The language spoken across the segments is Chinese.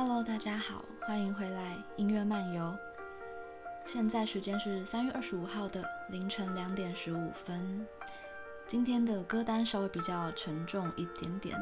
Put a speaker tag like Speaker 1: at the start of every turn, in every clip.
Speaker 1: Hello，大家好，欢迎回来音乐漫游。现在时间是三月二十五号的凌晨两点十五分。今天的歌单稍微比较沉重一点点。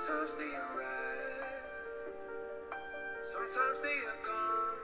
Speaker 1: Sometimes they arrive, sometimes they are gone.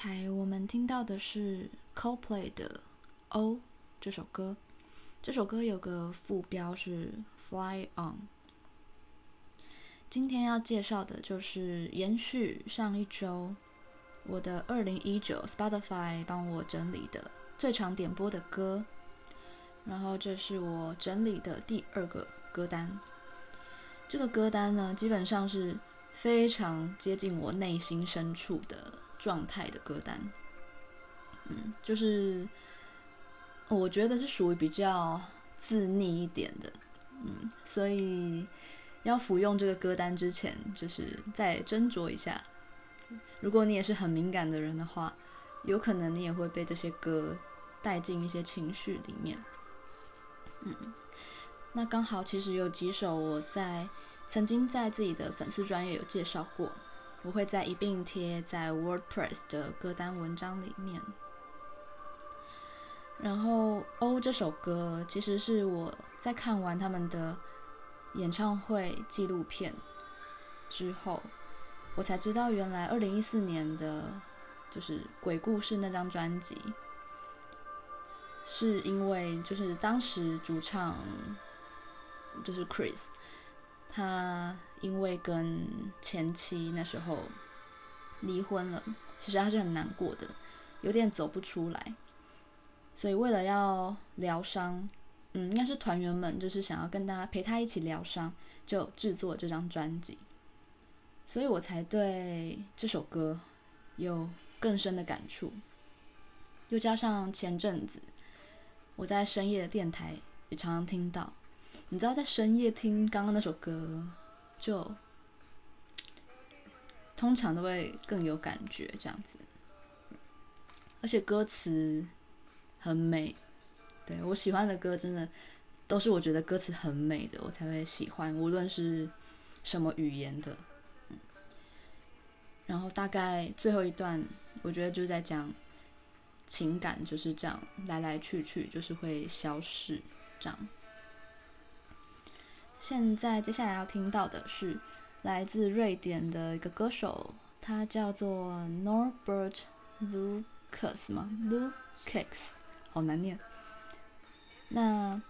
Speaker 1: 才我们听到的是 Coldplay 的《O》这首歌，这首歌有个副标是 Fly On。今天要介绍的就是延续上一周我的二零一九 Spotify 帮我整理的最常点播的歌，然后这是我整理的第二个歌单。这个歌单呢，基本上是非常接近我内心深处的。状态的歌单，嗯，就是我觉得是属于比较自溺一点的，嗯，所以要服用这个歌单之前，就是再斟酌一下。如果你也是很敏感的人的话，有可能你也会被这些歌带进一些情绪里面，嗯，那刚好其实有几首我在曾经在自己的粉丝专业有介绍过。我会再一并贴在 WordPress 的歌单文章里面。然后《哦》这首歌其实是我在看完他们的演唱会纪录片之后，我才知道原来二零一四年的就是《鬼故事》那张专辑，是因为就是当时主唱就是 Chris。他因为跟前妻那时候离婚了，其实他是很难过的，有点走不出来，所以为了要疗伤，嗯，应该是团员们就是想要跟大家陪他一起疗伤，就制作这张专辑，所以我才对这首歌有更深的感触。又加上前阵子我在深夜的电台也常常听到，你知道，在深夜听刚刚那首歌，就通常都会更有感觉，这样子。而且歌词很美，对，我喜欢的歌真的都是我觉得歌词很美的，我才会喜欢，无论是什么语言的。然后大概最后一段，我觉得就在讲。情感就是这样来来去去，就是会消逝。这样。现在接下来要听到的是来自瑞典的一个歌手，他叫做 Norbert Lucas 吗？Lucas，好难念。那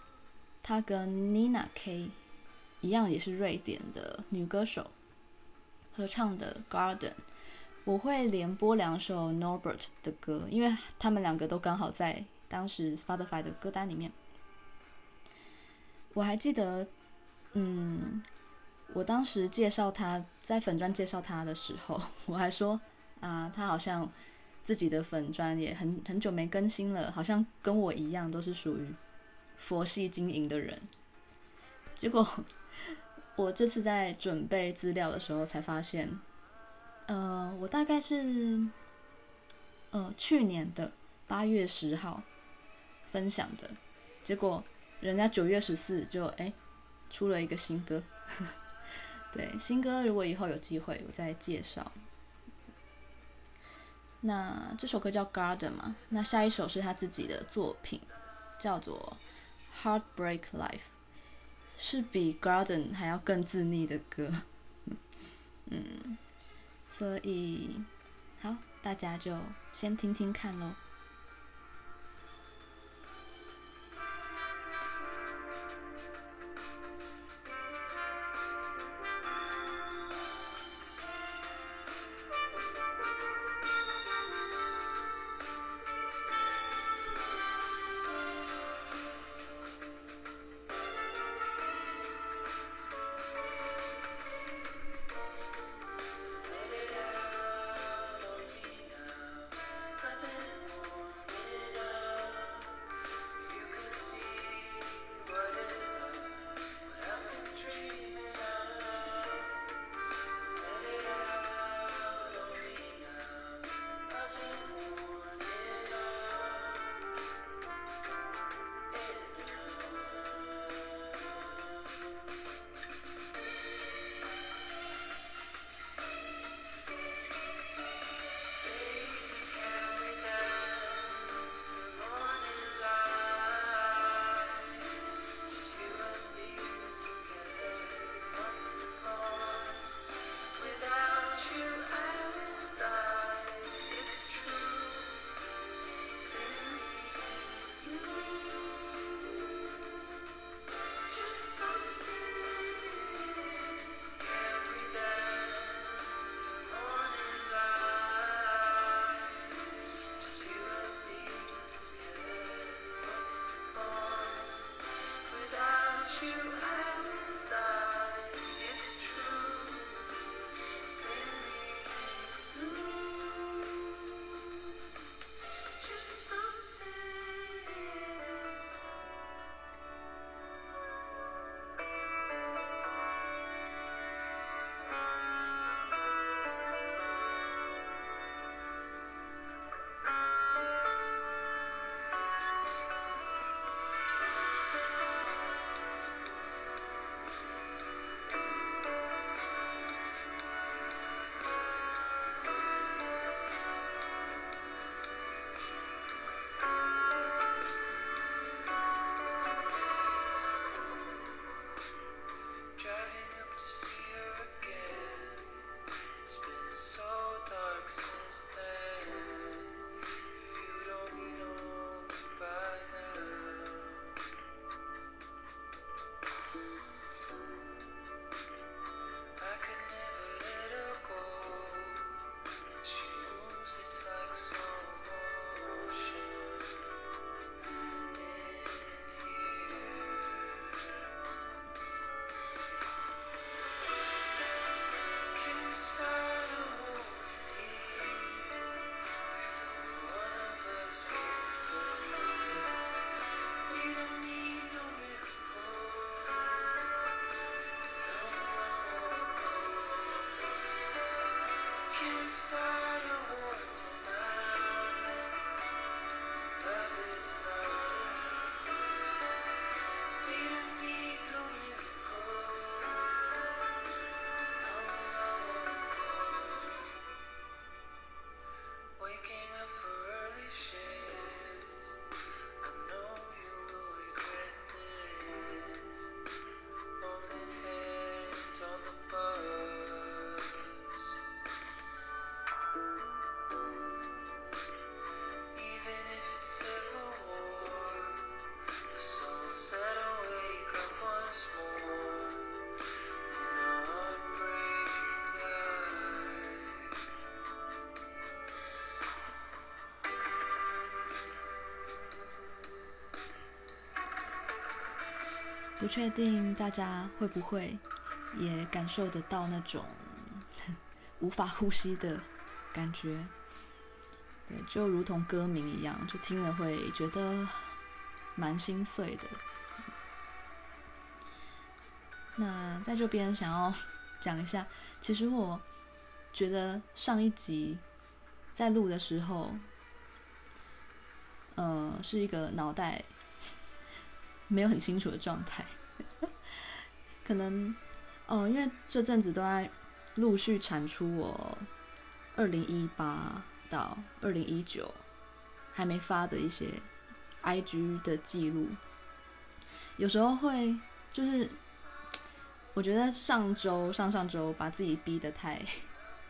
Speaker 1: 他跟 Nina K 一样，也是瑞典的女歌手，合唱的《Garden》。我会连播两首 Norbert 的歌，因为他们两个都刚好在当时 Spotify 的歌单里面。我还记得，嗯，我当时介绍他在粉砖介绍他的时候，我还说啊，他好像自己的粉砖也很很久没更新了，好像跟我一样都是属于佛系经营的人。结果我这次在准备资料的时候才发现。呃，我大概是呃去年的八月十号分享的，结果人家九月十四就哎出了一个新歌，对，新歌如果以后有机会我再介绍。那这首歌叫《Garden》嘛，那下一首是他自己的作品，叫做《Heartbreak Life》，是比《Garden》还要更自溺的歌，嗯。所以，好，大家就先听听看喽。不确定大家会不会也感受得到那种无法呼吸的感觉，对，就如同歌名一样，就听了会觉得蛮心碎的。那在这边想要 讲一下，其实我觉得上一集在录的时候，呃，是一个脑袋。没有很清楚的状态，可能哦，因为这阵子都在陆续产出我二零一八到二零一九还没发的一些 IG 的记录，有时候会就是我觉得上周上上周把自己逼得太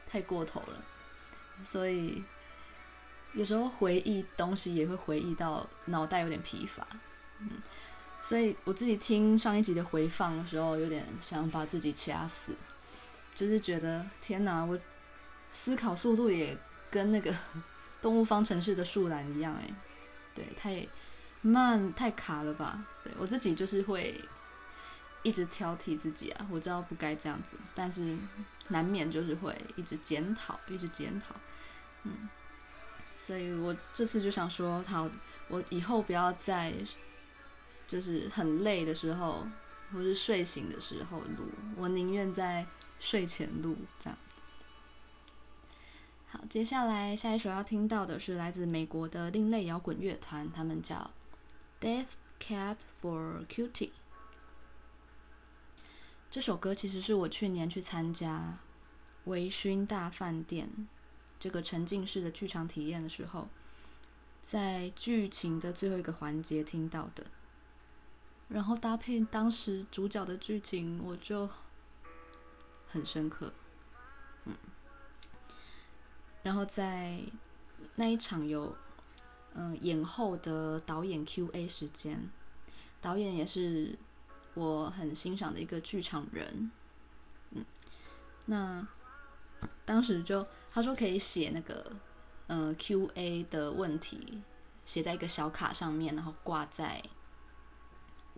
Speaker 1: 太过头了，所以有时候回忆东西也会回忆到脑袋有点疲乏，嗯。所以我自己听上一集的回放的时候，有点想把自己掐死，就是觉得天哪，我思考速度也跟那个 动物方程式的树懒一样，哎，对，太慢太卡了吧？对，我自己就是会一直挑剔自己啊，我知道不该这样子，但是难免就是会一直检讨，一直检讨，嗯，所以我这次就想说，好，我以后不要再。就是很累的时候，或是睡醒的时候录，我宁愿在睡前录这样。好，接下来下一首要听到的是来自美国的另类摇滚乐团，他们叫 Death Cab for Cutie。这首歌其实是我去年去参加微醺大饭店这个沉浸式的剧场体验的时候，在剧情的最后一个环节听到的。然后搭配当时主角的剧情，我就很深刻，嗯。然后在那一场有嗯、演后的导演 Q&A 时间，导演也是我很欣赏的一个剧场人，嗯。那当时就他说可以写那个嗯、呃、Q&A 的问题，写在一个小卡上面，然后挂在。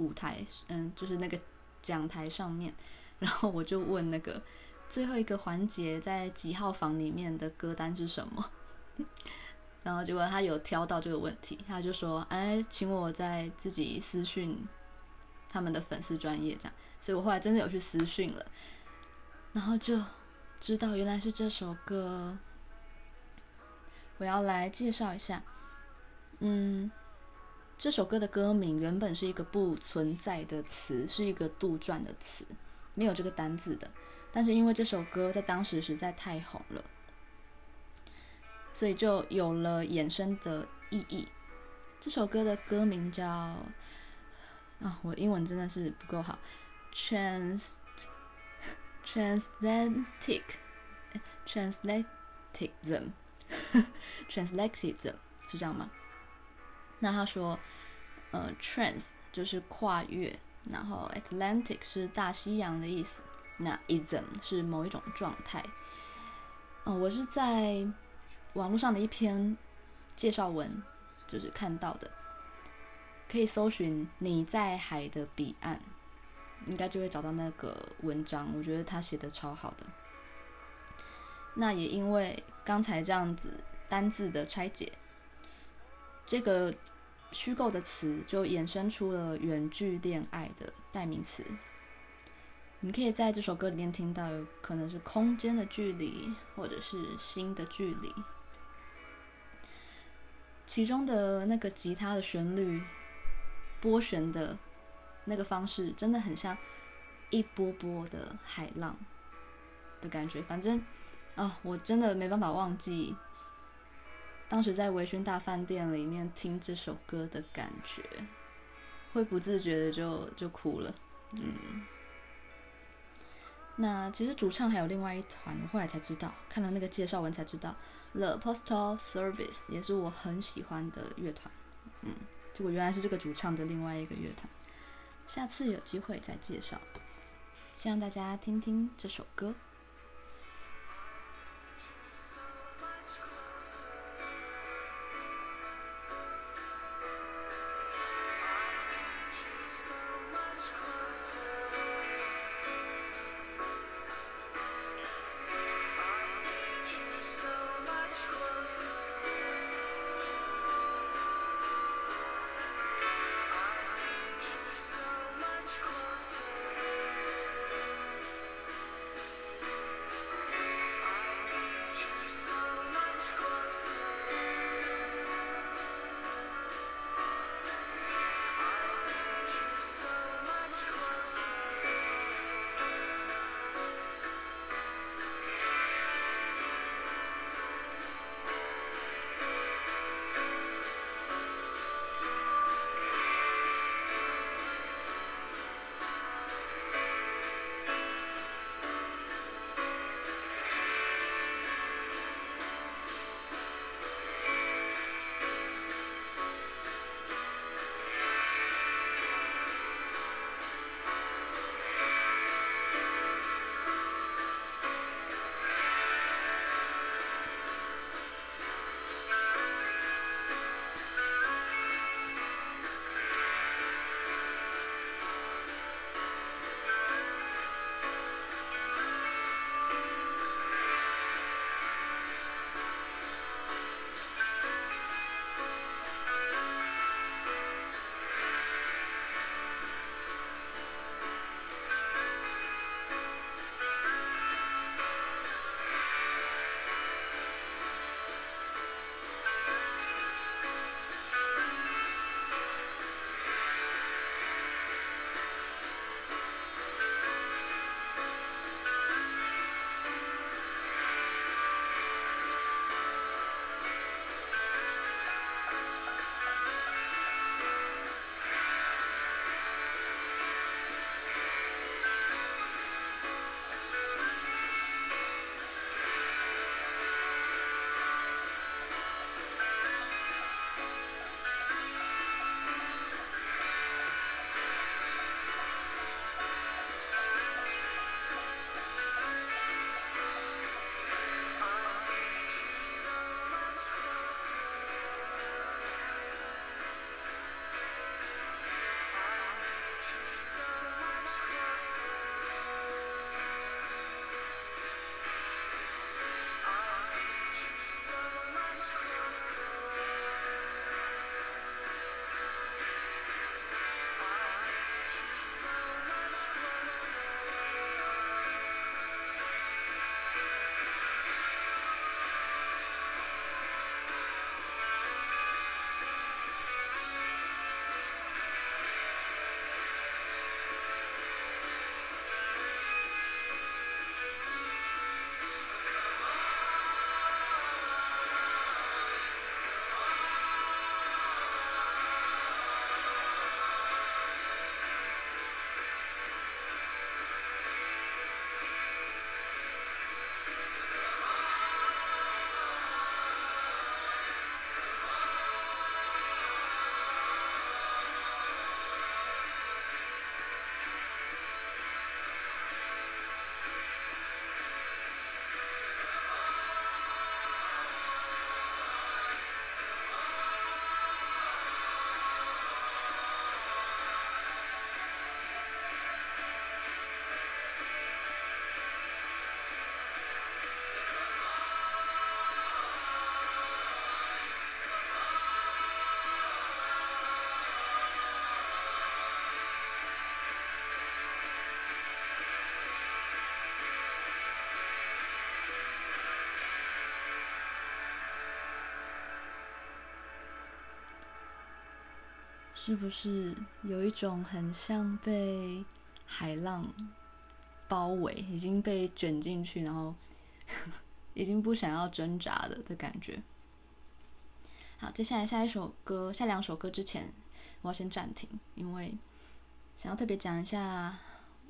Speaker 1: 舞台，嗯，就是那个讲台上面，然后我就问那个最后一个环节在几号房里面的歌单是什么，然后结果他有挑到这个问题，他就说，哎，请我在自己私讯他们的粉丝专业这样，所以我后来真的有去私讯了，然后就知道原来是这首歌，我要来介绍一下，嗯。这首歌的歌名原本是一个不存在的词，是一个杜撰的词，没有这个单字的。但是因为这首歌在当时实在太红了，所以就有了衍生的意义。这首歌的歌名叫……啊，我英文真的是不够好，trans translatic translaticism translaticism 是这样吗？那他说，呃，trans 就是跨越，然后 Atlantic 是大西洋的意思，那 ism 是某一种状态。哦、我是在网络上的一篇介绍文，就是看到的，可以搜寻“你在海的彼岸”，应该就会找到那个文章。我觉得他写的超好的。那也因为刚才这样子单字的拆解。这个虚构的词就衍生出了远距恋爱的代名词。你可以在这首歌里面听到，有可能是空间的距离，或者是心的距离。其中的那个吉他的旋律，拨弦的那个方式，真的很像一波波的海浪的感觉。反正啊、我真的没办法忘记。当时在微醺大饭店里面听这首歌的感觉，会不自觉的就就哭了。嗯，那其实主唱还有另外一团，我后来才知道，看了那个介绍文才知道，The Postal Service 也是我很喜欢的乐团。嗯，结果原来是这个主唱的另外一个乐团，下次有机会再介绍，希望大家听听这首歌。是不是有一种很像被海浪包围，已经被卷进去，然后 已经不想要挣扎了的感觉？好，接下来下一首歌，下两首歌之前，我要先暂停，因为想要特别讲一下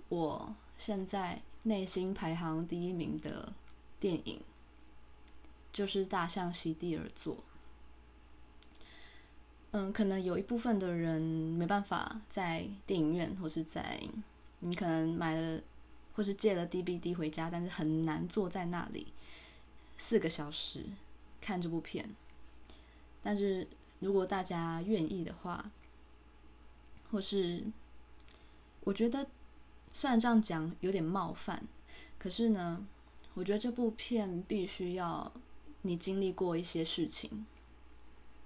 Speaker 1: 我现在内心排行第一名的电影，就是《大象席地而坐》。嗯，可能有一部分的人没办法在电影院，或是在你可能买了或是借了 DVD 回家，但是很难坐在那里四个小时看这部片。但是如果大家愿意的话，或是我觉得虽然这样讲有点冒犯，可是呢，我觉得这部片必须要你经历过一些事情。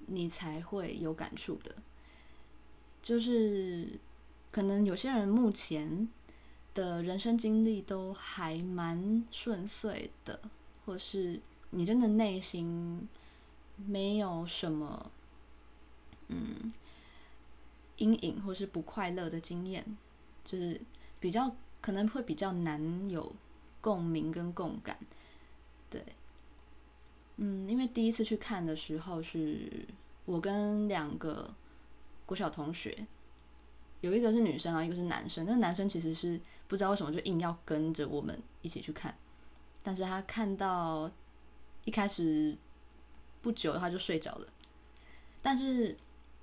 Speaker 1: 你才会有感触的，就是可能有些人目前的人生经历都还蛮顺遂的，或是你真的内心没有什么嗯阴影或是不快乐的经验，就是比较可能会比较难有共鸣跟共感，对。嗯，因为第一次去看的时候，是我跟两个国小同学，有一个是女生啊，一个是男生。那个男生其实是不知道为什么就硬要跟着我们一起去看，但是他看到一开始不久他就睡着了。但是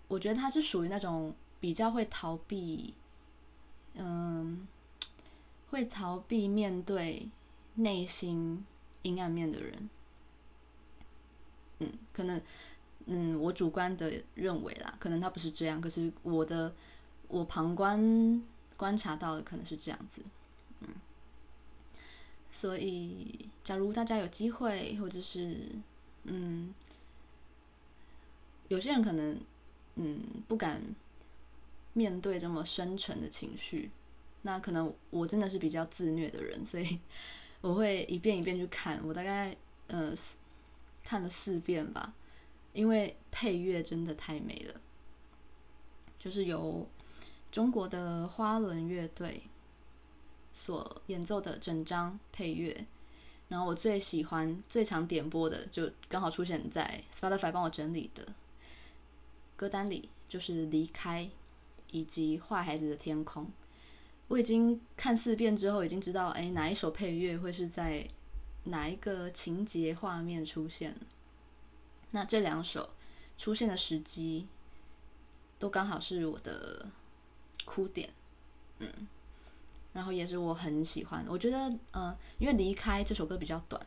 Speaker 1: 我觉得他是属于那种比较会逃避，嗯，会逃避面对内心阴暗面的人。嗯，可能，嗯，我主观的认为啦，可能他不是这样，可是我的我旁观观察到的可能是这样子，嗯，所以假如大家有机会，或者是嗯，有些人可能嗯不敢面对这么深沉的情绪，那可能我真的是比较自虐的人，所以 我会一遍一遍去看，我大概呃。看了四遍吧，因为配乐真的太美了，就是由中国的花轮乐队所演奏的整张配乐。然后我最喜欢、最常点播的，就刚好出现在 Spotify 帮我整理的歌单里，就是《离开》以及《坏孩子的天空》。我已经看四遍之后，已经知道，哎，哪一首配乐会是在。哪一个情节画面出现？那这两首出现的时机都刚好是我的哭点，嗯，然后也是我很喜欢。我觉得，嗯、呃，因为离开这首歌比较短，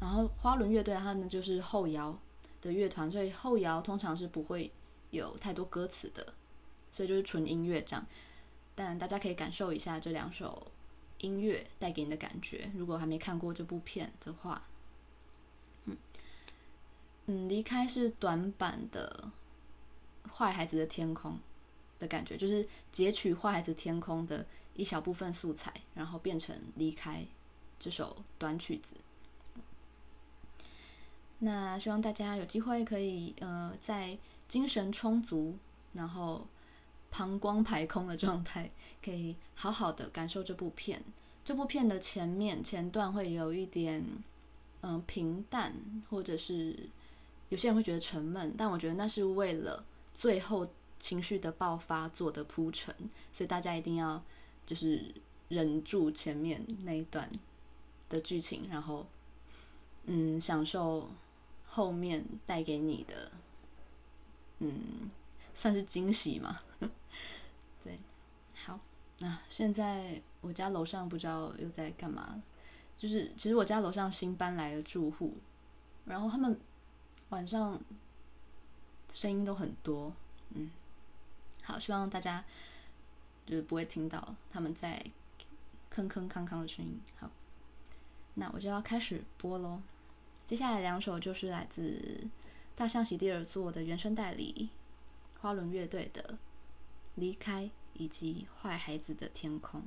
Speaker 1: 然后花轮乐队它呢就是后摇的乐团，所以后摇通常是不会有太多歌词的，所以就是纯音乐这样。但大家可以感受一下这两首。音乐带给你的感觉，如果还没看过这部片的话，嗯嗯，离开是短版的《坏孩子的天空》的感觉，就是截取《坏孩子天空》的一小部分素材，然后变成《离开》这首短曲子。那希望大家有机会可以呃，在精神充足，然后。膀胱排空的状态，可以好好的感受这部片。这部片的前面前段会有一点，嗯、平淡，或者是有些人会觉得沉闷，但我觉得那是为了最后情绪的爆发做的铺陈，所以大家一定要就是忍住前面那一段的剧情，然后嗯，享受后面带给你的，嗯。算是惊喜吗？对，好，那现在我家楼上不知道又在干嘛，就是其实我家楼上新搬来的住户，然后他们晚上声音都很多，嗯，好，希望大家就是不会听到他们在吭吭康康的声音。好，那我就要开始播喽。接下来两首就是来自《大象席地而坐》的原声带里。花轮乐队的《离开》以及《坏孩子的天空》。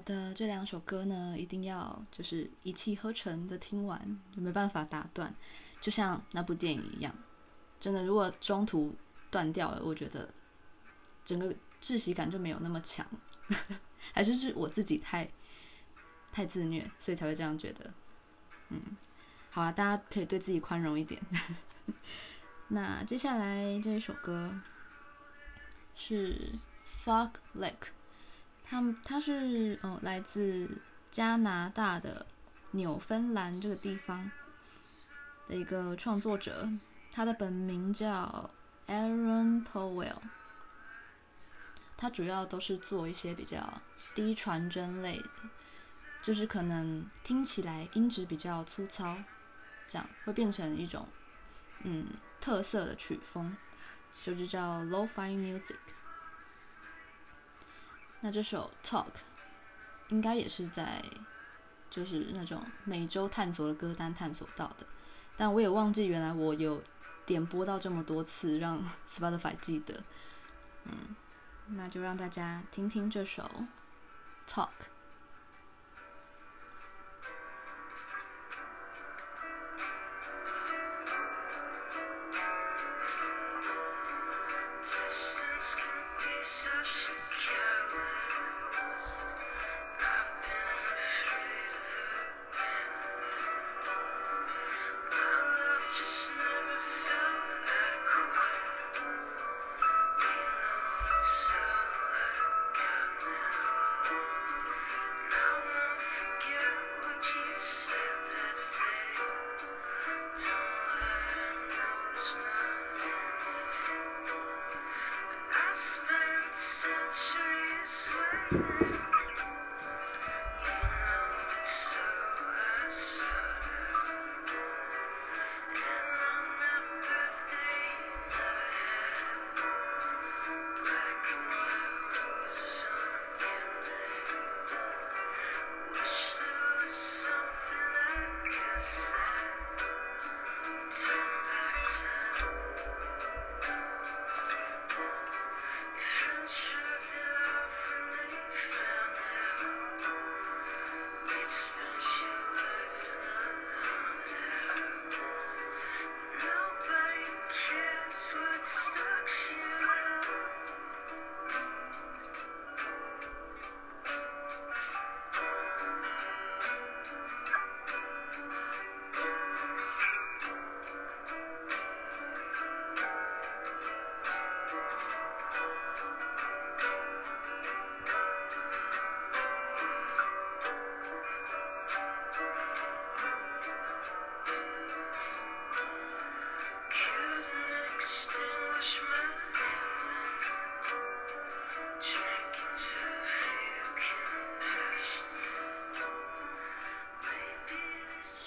Speaker 1: 好的，这两首歌呢，一定要就是一气呵成的听完，就没办法打断，就像那部电影一样。真的，如果中途断掉了，我觉得整个窒息感就没有那么强，还是是我自己太太自虐，所以才会这样觉得。嗯，好啊，大家可以对自己宽容一点。那接下来这一首歌是 Fog Lake。他们他是哦，来自加拿大的纽芬兰这个地方的一个创作者，他的本名叫 Aaron Powell。他主要都是做一些比较低传真类的，就是可能听起来音质比较粗糙，这样会变成一种嗯特色的曲风，就是叫 Lo-Fi Music。那这首《Talk》应该也是在就是那种每周探索的歌单探索到的，但我也忘记原来我有点播到这么多次，让 Spotify 记得。嗯，那就让大家听听这首《Talk》。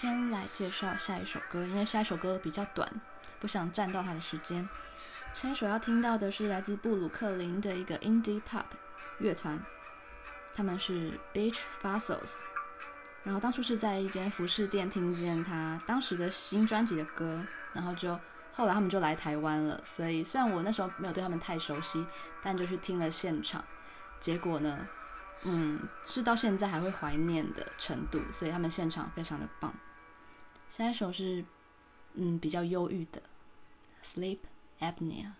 Speaker 1: 先来介绍下一首歌，因为下一首歌比较短，不想占到他的时间。下一首要听到的是来自布鲁克林的一个 Indie Pop 乐团，他们是 Beach Fossils。然后当初是在一间服饰店听见他当时的新专辑的歌，然后就后来他们就来台湾了。所以虽然我那时候没有对他们太熟悉，但就去听了现场，结果呢，嗯，是到现在还会怀念的程度。所以他们现场非常的棒。下一首是，嗯，比较忧郁的，Sleep Apnea。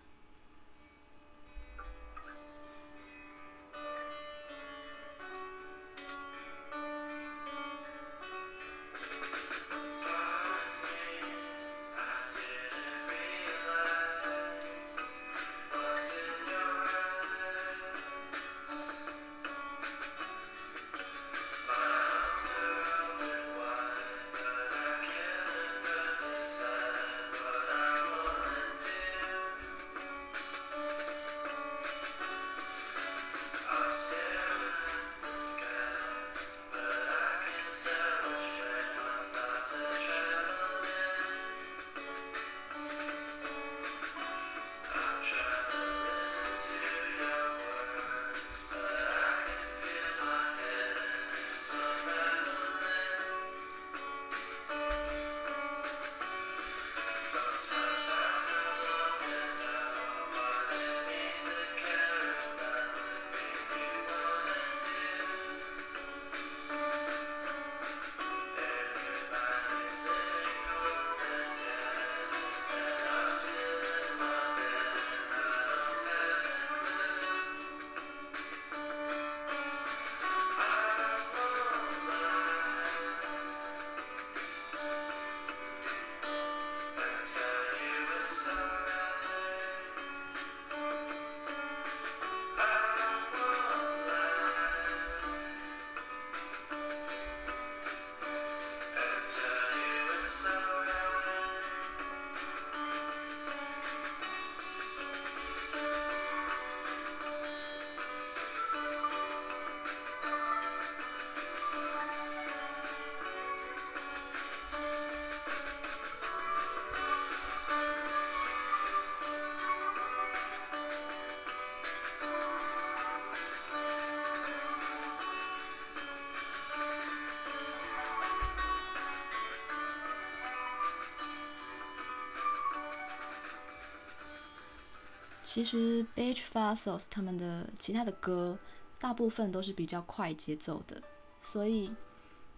Speaker 1: 其实 Beach Fossils 他们的其他的歌大部分都是比较快节奏的，所以，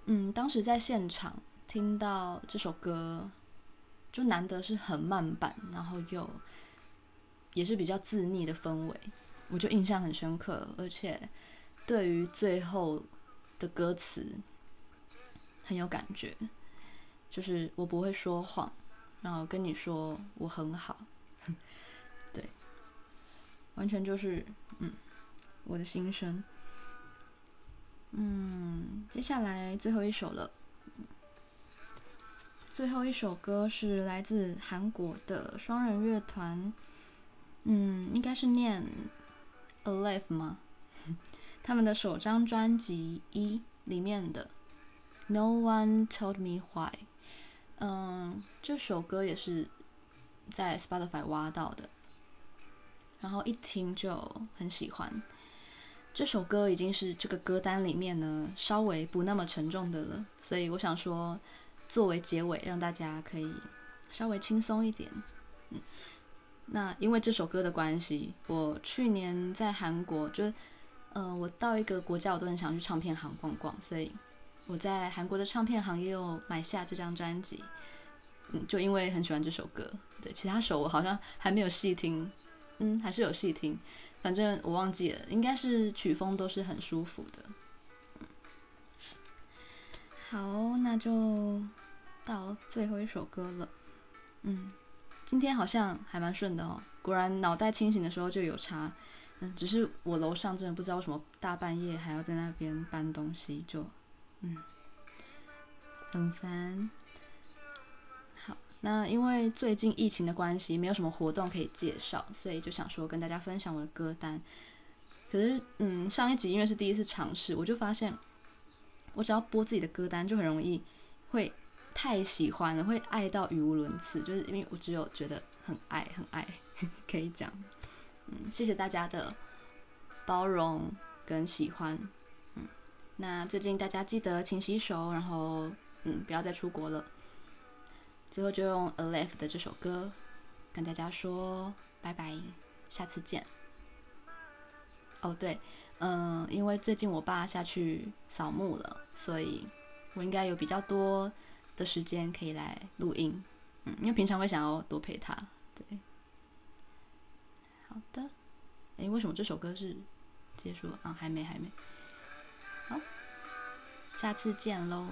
Speaker 1: 嗯，当时在现场听到这首歌，就难得是很慢版，然后又也是比较自溺的氛围，我就印象很深刻，而且对于最后的歌词很有感觉，就是我不会说谎，然后跟你说我很好。对，完全就是嗯，我的心声。嗯，接下来最后一首了。最后一首歌是来自韩国的双人乐团，嗯，应该是念 Alive 吗？他们的首张专辑《一》里面的 No One Told Me Why，嗯，这首歌也是。在 Spotify 挖到的，然后一听就很喜欢。这首歌已经是这个歌单里面呢稍微不那么沉重的了，所以我想说，作为结尾，让大家可以稍微轻松一点。嗯，那因为这首歌的关系，我去年在韩国，就是嗯、我到一个国家我都很想去唱片行逛逛，所以我在韩国的唱片行也有买下这张专辑。嗯，就因为很喜欢这首歌。对，其他首我好像还没有细听，嗯，还是有细听，反正我忘记了，应该是曲风都是很舒服的。好，那就到最后一首歌了。嗯，今天好像还蛮顺的哦，果然脑袋清醒的时候就有差。嗯，只是我楼上真的不知道为什么大半夜还要在那边搬东西，就嗯很烦。那因为最近疫情的关系，没有什么活动可以介绍，所以就想说跟大家分享我的歌单。可是，嗯，上一集因为是第一次尝试，我就发现，我只要播自己的歌单，就很容易会太喜欢了，会爱到语无伦次。就是因为我只有觉得很爱，很爱，可以讲。嗯，谢谢大家的包容跟喜欢。嗯，那最近大家记得勤洗手，然后嗯，不要再出国了。最后就用 Alive 的这首歌跟大家说拜拜，下次见。哦对，嗯，因为最近我爸下去扫墓了，所以我应该有比较多的时间可以来录音。嗯，因为平常会想要多陪他。对，好的。诶，为什么这首歌是结束了？啊，还没，还没。好，下次见喽。